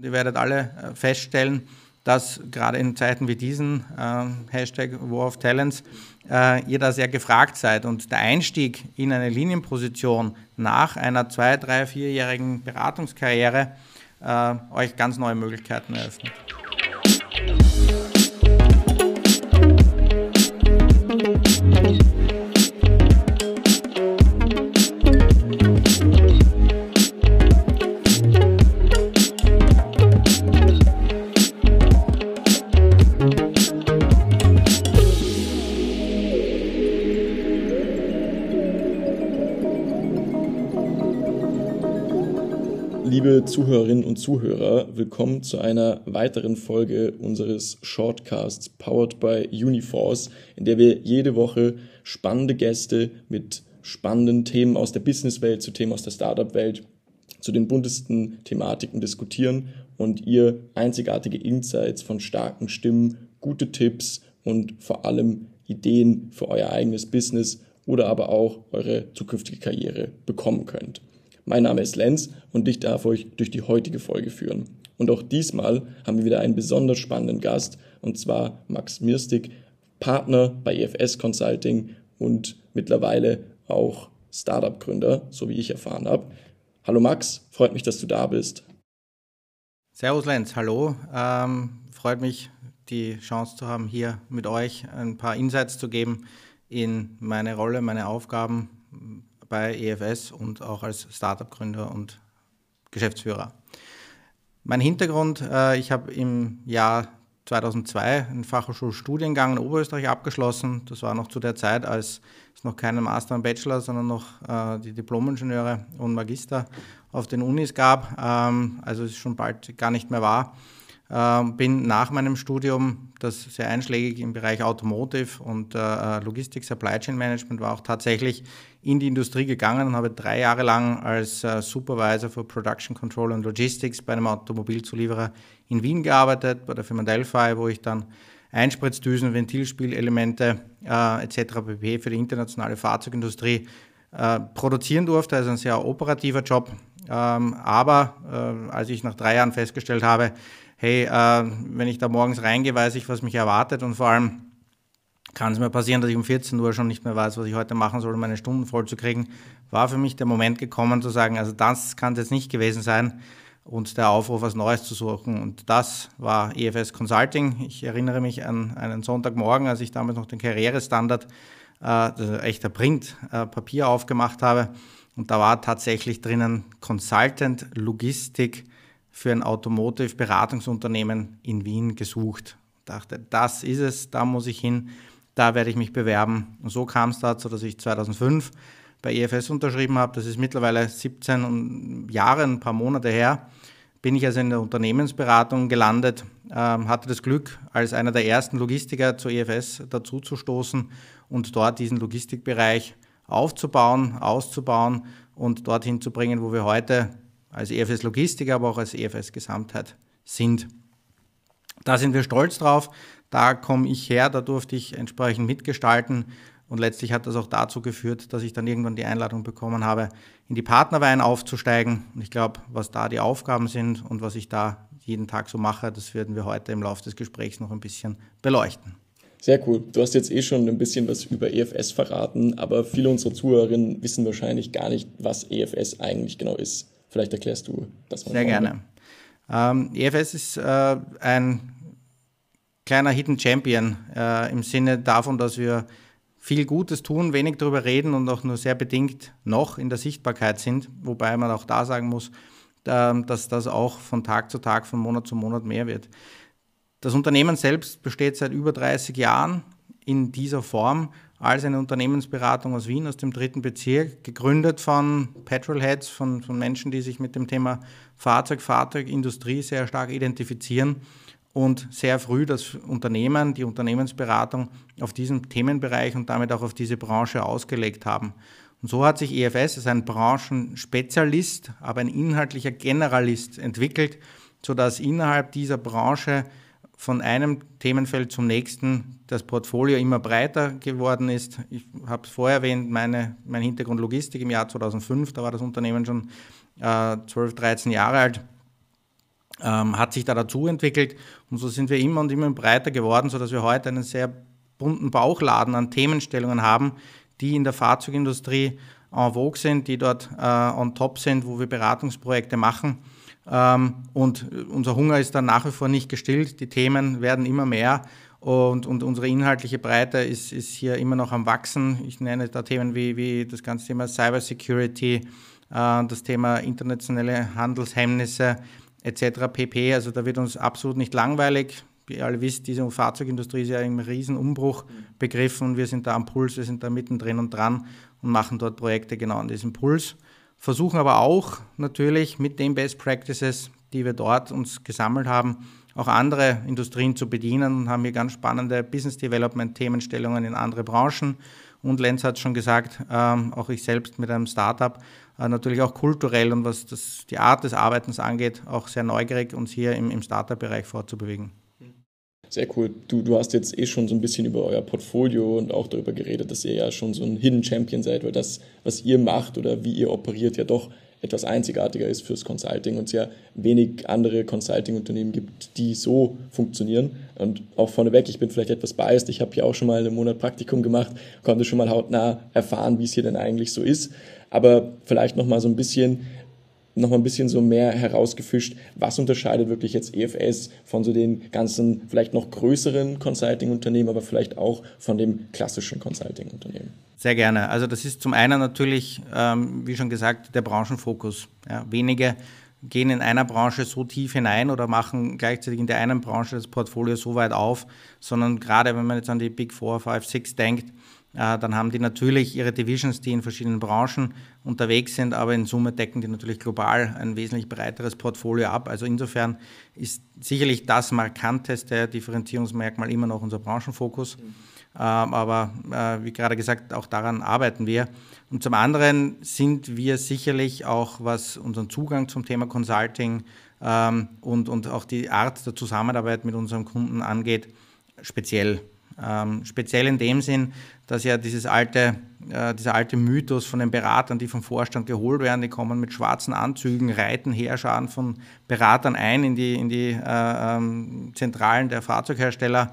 Ihr werdet alle äh, feststellen, dass gerade in Zeiten wie diesen, äh, Hashtag War of Talents, äh, ihr da sehr gefragt seid. Und der Einstieg in eine Linienposition nach einer zwei-, drei-, vierjährigen Beratungskarriere äh, euch ganz neue Möglichkeiten eröffnet. Zuhörerinnen und Zuhörer, willkommen zu einer weiteren Folge unseres Shortcasts powered by Uniforce, in der wir jede Woche spannende Gäste mit spannenden Themen aus der Businesswelt zu Themen aus der Startup-Welt zu den buntesten Thematiken diskutieren und ihr einzigartige Insights von starken Stimmen, gute Tipps und vor allem Ideen für euer eigenes Business oder aber auch eure zukünftige Karriere bekommen könnt. Mein Name ist Lenz und ich darf euch durch die heutige Folge führen. Und auch diesmal haben wir wieder einen besonders spannenden Gast und zwar Max Mirstig, Partner bei EFS Consulting und mittlerweile auch Startup-Gründer, so wie ich erfahren habe. Hallo Max, freut mich, dass du da bist. Servus Lenz, hallo. Ähm, freut mich, die Chance zu haben, hier mit euch ein paar Insights zu geben in meine Rolle, meine Aufgaben bei EFS und auch als Startup-Gründer und Geschäftsführer. Mein Hintergrund, äh, ich habe im Jahr 2002 einen Fachhochschulstudiengang in Oberösterreich abgeschlossen. Das war noch zu der Zeit, als es noch keinen Master und Bachelor, sondern noch äh, die Diplomingenieure und Magister auf den Unis gab. Ähm, also es schon bald gar nicht mehr war. Ähm, bin nach meinem Studium, das sehr einschlägig im Bereich Automotive und äh, Logistik, Supply Chain Management war, auch tatsächlich in die Industrie gegangen und habe drei Jahre lang als äh, Supervisor für Production Control und Logistics bei einem Automobilzulieferer in Wien gearbeitet, bei der Firma Delphi, wo ich dann Einspritzdüsen, Ventilspielelemente äh, etc. pp. für die internationale Fahrzeugindustrie äh, produzieren durfte. Also ein sehr operativer Job. Ähm, aber äh, als ich nach drei Jahren festgestellt habe, hey, äh, wenn ich da morgens reingehe, weiß ich, was mich erwartet und vor allem kann es mir passieren, dass ich um 14 Uhr schon nicht mehr weiß, was ich heute machen soll, um meine Stunden voll zu kriegen, war für mich der Moment gekommen zu sagen, also das kann es jetzt nicht gewesen sein und der Aufruf, was Neues zu suchen. Und das war EFS Consulting. Ich erinnere mich an einen Sonntagmorgen, als ich damals noch den Karrierestandard, äh, also echter Print, äh, Papier aufgemacht habe. Und da war tatsächlich drinnen Consultant Logistik für ein Automotive-Beratungsunternehmen in Wien gesucht. Ich dachte, das ist es, da muss ich hin, da werde ich mich bewerben. Und so kam es dazu, dass ich 2005 bei EFS unterschrieben habe. Das ist mittlerweile 17 Jahre, ein paar Monate her. Bin ich also in der Unternehmensberatung gelandet, ähm, hatte das Glück, als einer der ersten Logistiker zur EFS dazuzustoßen und dort diesen Logistikbereich aufzubauen, auszubauen und dorthin zu bringen, wo wir heute als EFS Logistik, aber auch als EFS Gesamtheit sind. Da sind wir stolz drauf, da komme ich her, da durfte ich entsprechend mitgestalten und letztlich hat das auch dazu geführt, dass ich dann irgendwann die Einladung bekommen habe, in die Partnerwein aufzusteigen. Und ich glaube, was da die Aufgaben sind und was ich da jeden Tag so mache, das werden wir heute im Laufe des Gesprächs noch ein bisschen beleuchten. Sehr cool. Du hast jetzt eh schon ein bisschen was über EFS verraten, aber viele unserer Zuhörerinnen wissen wahrscheinlich gar nicht, was EFS eigentlich genau ist. Vielleicht erklärst du das mal. Sehr gerne. Ähm, EFS ist äh, ein kleiner Hidden Champion äh, im Sinne davon, dass wir viel Gutes tun, wenig darüber reden und auch nur sehr bedingt noch in der Sichtbarkeit sind, wobei man auch da sagen muss, äh, dass das auch von Tag zu Tag, von Monat zu Monat mehr wird. Das Unternehmen selbst besteht seit über 30 Jahren in dieser Form als eine Unternehmensberatung aus Wien, aus dem dritten Bezirk, gegründet von Petrolheads, von, von Menschen, die sich mit dem Thema Fahrzeug, Fahrzeugindustrie sehr stark identifizieren und sehr früh das Unternehmen, die Unternehmensberatung auf diesen Themenbereich und damit auch auf diese Branche ausgelegt haben. Und so hat sich EFS als ein Branchenspezialist, aber ein inhaltlicher Generalist entwickelt, sodass innerhalb dieser Branche von einem Themenfeld zum nächsten das Portfolio immer breiter geworden ist. Ich habe es vorher erwähnt, meine, mein Hintergrund Logistik im Jahr 2005, da war das Unternehmen schon äh, 12, 13 Jahre alt. ähm, hat sich da dazu entwickelt und so sind wir immer und immer breiter geworden, sodass wir heute einen sehr bunten Bauchladen an Themenstellungen haben, die in der Fahrzeugindustrie en vogue sind, die dort äh, on top sind, wo wir Beratungsprojekte machen. Ähm, und unser Hunger ist dann nach wie vor nicht gestillt. Die Themen werden immer mehr und, und unsere inhaltliche Breite ist, ist hier immer noch am Wachsen. Ich nenne da Themen wie, wie das ganze Thema Cybersecurity, äh, das Thema internationale Handelshemmnisse etc. pp. Also da wird uns absolut nicht langweilig. Wie ihr alle wisst, diese Fahrzeugindustrie ist ja im Riesenumbruch begriffen und wir sind da am Puls, wir sind da mittendrin und dran und machen dort Projekte genau an diesem Puls. Versuchen aber auch natürlich mit den Best Practices, die wir dort uns gesammelt haben, auch andere Industrien zu bedienen und haben hier ganz spannende Business Development Themenstellungen in andere Branchen. Und Lenz hat schon gesagt, ähm, auch ich selbst mit einem Startup, äh, natürlich auch kulturell und was das, die Art des Arbeitens angeht, auch sehr neugierig, uns hier im, im Startup-Bereich vorzubewegen. Sehr cool. Du, du hast jetzt eh schon so ein bisschen über euer Portfolio und auch darüber geredet, dass ihr ja schon so ein Hidden Champion seid, weil das, was ihr macht oder wie ihr operiert, ja doch etwas einzigartiger ist fürs Consulting und es ja wenig andere Consulting-Unternehmen gibt, die so funktionieren. Und auch vorneweg, ich bin vielleicht etwas biased, ich habe hier auch schon mal einen Monat Praktikum gemacht, konnte schon mal hautnah erfahren, wie es hier denn eigentlich so ist. Aber vielleicht noch mal so ein bisschen, noch mal ein bisschen so mehr herausgefischt, was unterscheidet wirklich jetzt EFS von so den ganzen, vielleicht noch größeren Consulting-Unternehmen, aber vielleicht auch von dem klassischen Consulting-Unternehmen? Sehr gerne. Also das ist zum einen natürlich, ähm, wie schon gesagt, der Branchenfokus. Ja, wenige gehen in einer Branche so tief hinein oder machen gleichzeitig in der einen Branche das Portfolio so weit auf, sondern gerade wenn man jetzt an die Big Four, Five, Six denkt, dann haben die natürlich ihre Divisions, die in verschiedenen Branchen unterwegs sind, aber in Summe decken die natürlich global ein wesentlich breiteres Portfolio ab. Also insofern ist sicherlich das markanteste Differenzierungsmerkmal immer noch unser Branchenfokus. Mhm. Aber äh, wie gerade gesagt, auch daran arbeiten wir. Und zum anderen sind wir sicherlich auch, was unseren Zugang zum Thema Consulting ähm, und, und auch die Art der Zusammenarbeit mit unseren Kunden angeht, speziell. Ähm, speziell in dem Sinn, dass ja dieses alte, äh, dieser alte Mythos von den Beratern, die vom Vorstand geholt werden, die kommen mit schwarzen Anzügen, reiten Heerscharen von Beratern ein in die, in die äh, ähm, Zentralen der Fahrzeughersteller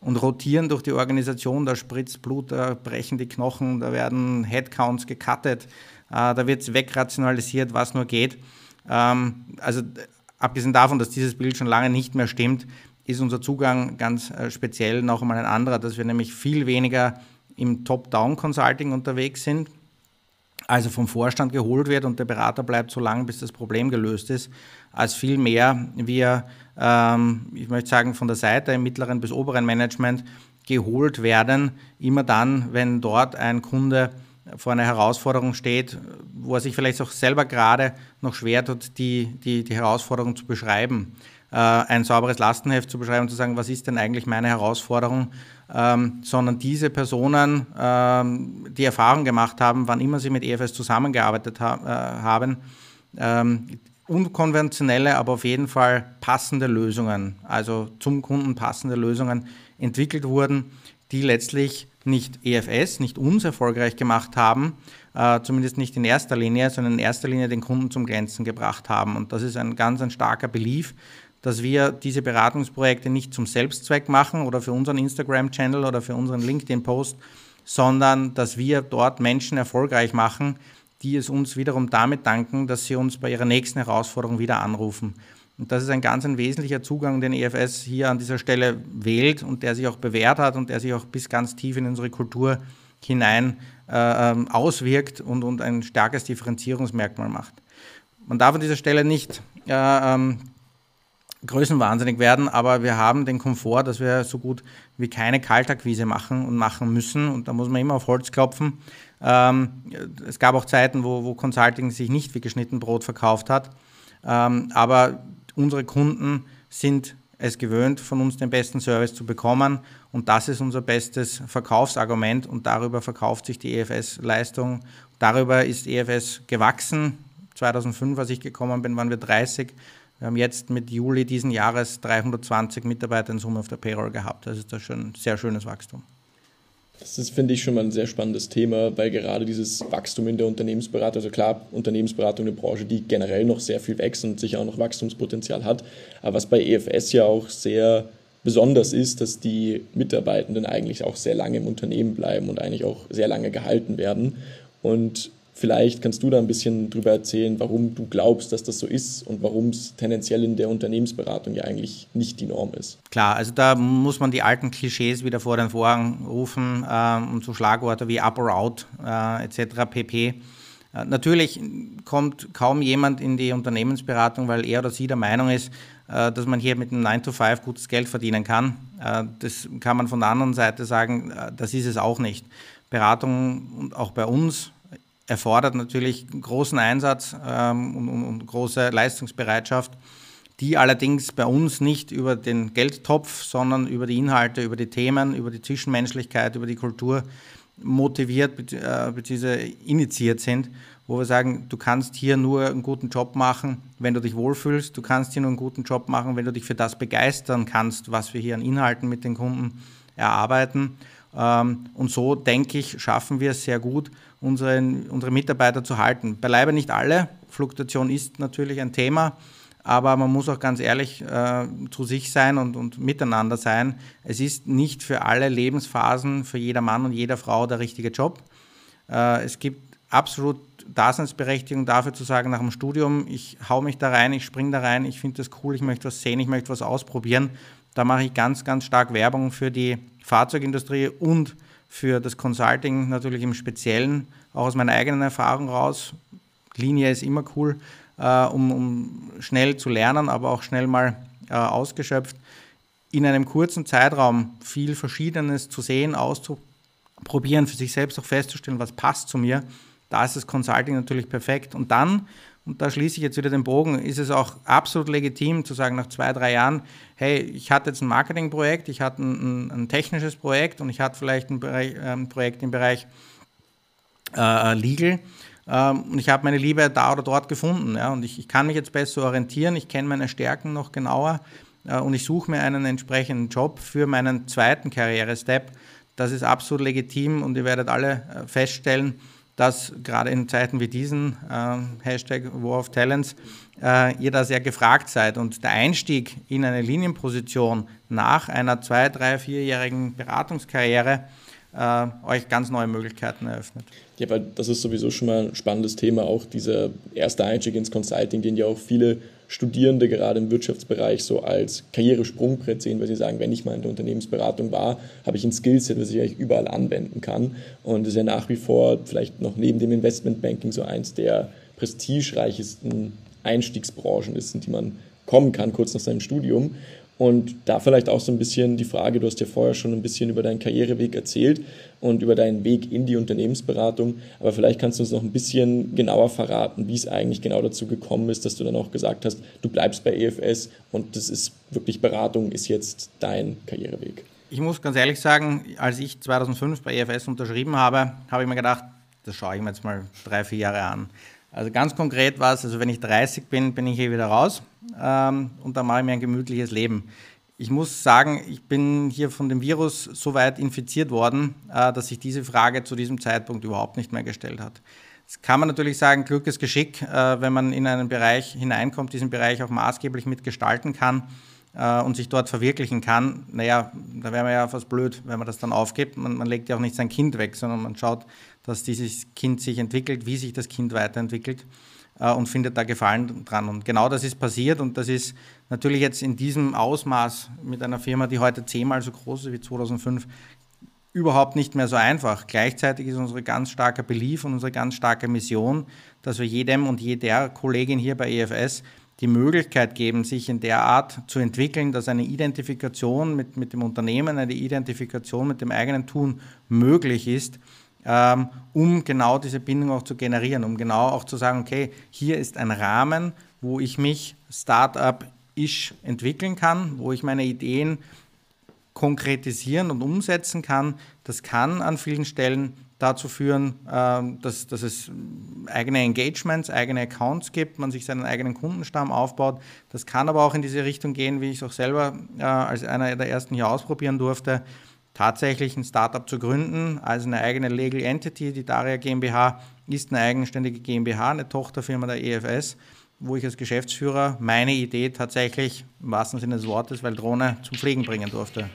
und rotieren durch die Organisation, da spritzt Blut, da brechen die Knochen, da werden Headcounts gecuttet, äh, da wird es wegrationalisiert, was nur geht. Ähm, also abgesehen davon, dass dieses Bild schon lange nicht mehr stimmt, ist unser Zugang ganz äh, speziell noch einmal ein anderer, dass wir nämlich viel weniger im Top-Down-Consulting unterwegs sind, also vom Vorstand geholt wird und der Berater bleibt so lange, bis das Problem gelöst ist, als vielmehr wir, ähm, ich möchte sagen, von der Seite im mittleren bis oberen Management geholt werden, immer dann, wenn dort ein Kunde vor einer Herausforderung steht, wo er sich vielleicht auch selber gerade noch schwer tut, die, die, die Herausforderung zu beschreiben. Äh, ein sauberes Lastenheft zu beschreiben und zu sagen, was ist denn eigentlich meine Herausforderung, ähm, sondern diese Personen, ähm, die Erfahrung gemacht haben, wann immer sie mit EFS zusammengearbeitet ha äh, haben, ähm, unkonventionelle, aber auf jeden Fall passende Lösungen, also zum Kunden passende Lösungen entwickelt wurden, die letztlich nicht EFS, nicht uns erfolgreich gemacht haben, äh, zumindest nicht in erster Linie, sondern in erster Linie den Kunden zum Glänzen gebracht haben. Und das ist ein ganz ein starker Belief, dass wir diese Beratungsprojekte nicht zum Selbstzweck machen oder für unseren Instagram-Channel oder für unseren LinkedIn-Post, sondern dass wir dort Menschen erfolgreich machen, die es uns wiederum damit danken, dass sie uns bei ihrer nächsten Herausforderung wieder anrufen. Und das ist ein ganz ein wesentlicher Zugang, den EFS hier an dieser Stelle wählt und der sich auch bewährt hat und der sich auch bis ganz tief in unsere Kultur hinein äh, ähm, auswirkt und, und ein starkes Differenzierungsmerkmal macht. Man darf an dieser Stelle nicht äh, ähm, größenwahnsinnig werden, aber wir haben den Komfort, dass wir so gut wie keine Kaltakquise machen und machen müssen. Und da muss man immer auf Holz klopfen. Ähm, es gab auch Zeiten, wo, wo Consulting sich nicht wie geschnitten Brot verkauft hat. Ähm, aber unsere Kunden sind es gewöhnt, von uns den besten Service zu bekommen. Und das ist unser bestes Verkaufsargument. Und darüber verkauft sich die EFS-Leistung. Darüber ist EFS gewachsen. 2005, als ich gekommen bin, waren wir 30. Wir haben jetzt mit Juli diesen Jahres 320 Mitarbeiter in Summe auf der Payroll gehabt. Das ist da schon ein sehr schönes Wachstum. Das ist, finde ich, schon mal ein sehr spannendes Thema, weil gerade dieses Wachstum in der Unternehmensberatung, also klar, Unternehmensberatung eine Branche, die generell noch sehr viel wächst und sicher auch noch Wachstumspotenzial hat, aber was bei EFS ja auch sehr besonders ist, dass die Mitarbeitenden eigentlich auch sehr lange im Unternehmen bleiben und eigentlich auch sehr lange gehalten werden. Und Vielleicht kannst du da ein bisschen drüber erzählen, warum du glaubst, dass das so ist und warum es tendenziell in der Unternehmensberatung ja eigentlich nicht die Norm ist. Klar, also da muss man die alten Klischees wieder vor den Vorhang rufen äh, und so Schlagworte wie up or out äh, etc. pp. Äh, natürlich kommt kaum jemand in die Unternehmensberatung, weil er oder sie der Meinung ist, äh, dass man hier mit einem 9 to 5 gutes Geld verdienen kann. Äh, das kann man von der anderen Seite sagen, äh, das ist es auch nicht. Beratung auch bei uns erfordert natürlich großen Einsatz ähm, und, und, und, große Leistungsbereitschaft, die allerdings bei uns nicht über den Geldtopf, sondern über die Inhalte, über die Themen, über die Zwischenmenschlichkeit, über die Kultur motiviert äh, bzw. initiiert sind, wo wir sagen, du kannst hier nur einen guten Job machen, wenn du dich wohlfühlst, du kannst hier nur einen guten Job machen, wenn du dich für das begeistern kannst, was wir hier an Inhalten mit den Kunden erarbeiten. Ähm, und so, denke ich, schaffen wir es sehr gut, unseren, unsere Mitarbeiter zu halten. Beileibe nicht alle. Fluktuation ist natürlich ein Thema, aber man muss auch ganz ehrlich äh, zu sich sein und, und miteinander sein. Es ist nicht für alle Lebensphasen, für jeder Mann und jeder Frau der richtige Job. Äh, es gibt absolut Daseinsberechtigung dafür zu sagen, nach dem Studium, ich hau mich da rein, ich springe da rein, ich finde das cool, ich möchte was sehen, ich möchte was ausprobieren. Da mache ich ganz, ganz stark Werbung für die Fahrzeugindustrie und für das Consulting natürlich im Speziellen, auch aus meiner eigenen Erfahrung raus. Linie ist immer cool, äh, um, um, schnell zu lernen, aber auch schnell mal äh, ausgeschöpft. In einem kurzen Zeitraum viel Verschiedenes zu sehen, auszuprobieren, für sich selbst auch festzustellen, was passt zu mir, da ist das Consulting natürlich perfekt. Und dann, und da schließe ich jetzt wieder den Bogen, ist es auch absolut legitim zu sagen, nach zwei, drei Jahren, hey, ich hatte jetzt ein Marketingprojekt, ich hatte ein, ein, technisches Projekt und ich hatte vielleicht ein, Bereich, äh, ein Projekt im Bereich äh, Legal. Ähm, und ich habe meine Liebe da oder dort gefunden. Ja, und ich, ich kann mich jetzt besser orientieren, ich kenne meine Stärken noch genauer äh, und ich suche mir einen entsprechenden Job für meinen zweiten Karriere-Step. Das ist absolut legitim und ihr werdet alle äh, feststellen, dass gerade in Zeiten wie diesen, äh, Hashtag War of Talents, äh, ihr da sehr gefragt seid. Und der Einstieg in eine Linienposition nach einer zwei-, drei-, vierjährigen Beratungskarriere äh, euch ganz neue Möglichkeiten eröffnet. Ja, weil das ist sowieso schon mal ein spannendes Thema, auch dieser erste Einstieg ins Consulting, den ja auch viele Studierende gerade im Wirtschaftsbereich so als Karrieresprungbrett sehen, weil sie sagen, wenn ich mal in der Unternehmensberatung war, habe ich ein Skillset, das ich eigentlich überall anwenden kann. Und das ist ja nach wie vor vielleicht noch neben dem Investmentbanking so eins der prestigereichesten Einstiegsbranchen ist, in die man kommen kann, kurz nach seinem Studium. Und da vielleicht auch so ein bisschen die Frage, du hast ja vorher schon ein bisschen über deinen Karriereweg erzählt und über deinen Weg in die Unternehmensberatung, aber vielleicht kannst du uns noch ein bisschen genauer verraten, wie es eigentlich genau dazu gekommen ist, dass du dann auch gesagt hast, du bleibst bei EFS und das ist wirklich Beratung, ist jetzt dein Karriereweg. Ich muss ganz ehrlich sagen, als ich 2005 bei EFS unterschrieben habe, habe ich mir gedacht, das schaue ich mir jetzt mal drei, vier Jahre an. Also ganz konkret war es, also wenn ich 30 bin, bin ich hier wieder raus ähm, und dann mache ich mir ein gemütliches Leben. Ich muss sagen, ich bin hier von dem Virus so weit infiziert worden, äh, dass sich diese Frage zu diesem Zeitpunkt überhaupt nicht mehr gestellt hat. Jetzt kann man natürlich sagen, Glück ist Geschick, äh, wenn man in einen Bereich hineinkommt, diesen Bereich auch maßgeblich mitgestalten kann äh, und sich dort verwirklichen kann. Naja, da wäre man ja fast blöd, wenn man das dann aufgibt. Man, man legt ja auch nicht sein Kind weg, sondern man schaut, dass dieses Kind sich entwickelt, wie sich das Kind weiterentwickelt äh, und findet da Gefallen dran. Und genau das ist passiert und das ist natürlich jetzt in diesem Ausmaß mit einer Firma, die heute zehnmal so groß ist wie 2005, überhaupt nicht mehr so einfach. Gleichzeitig ist unsere ganz starke Belief und unsere ganz starke Mission, dass wir jedem und jeder Kollegin hier bei EFS die Möglichkeit geben, sich in der Art zu entwickeln, dass eine Identifikation mit, mit dem Unternehmen, eine Identifikation mit dem eigenen Tun möglich ist ähm, um genau diese Bindung auch zu generieren, um genau auch zu sagen, okay, hier ist ein Rahmen, wo ich mich Startup-ish entwickeln kann, wo ich meine Ideen konkretisieren und umsetzen kann. Das kann an vielen Stellen dazu führen, ähm, dass, dass es eigene Engagements, eigene Accounts gibt, man sich seinen eigenen Kundenstamm aufbaut. Das kann aber auch in diese Richtung gehen, wie ich es auch selber äh, als einer der ersten hier ausprobieren durfte, tatsächlich ein Startup zu gründen, als eine eigene Legal Entity. Die Daria GmbH ist eine eigenständige GmbH, eine Tochterfirma der EFS, wo ich als Geschäftsführer meine Idee tatsächlich im wahrsten Sinne des Wortes, weil Drohne zum Fliegen bringen durfte.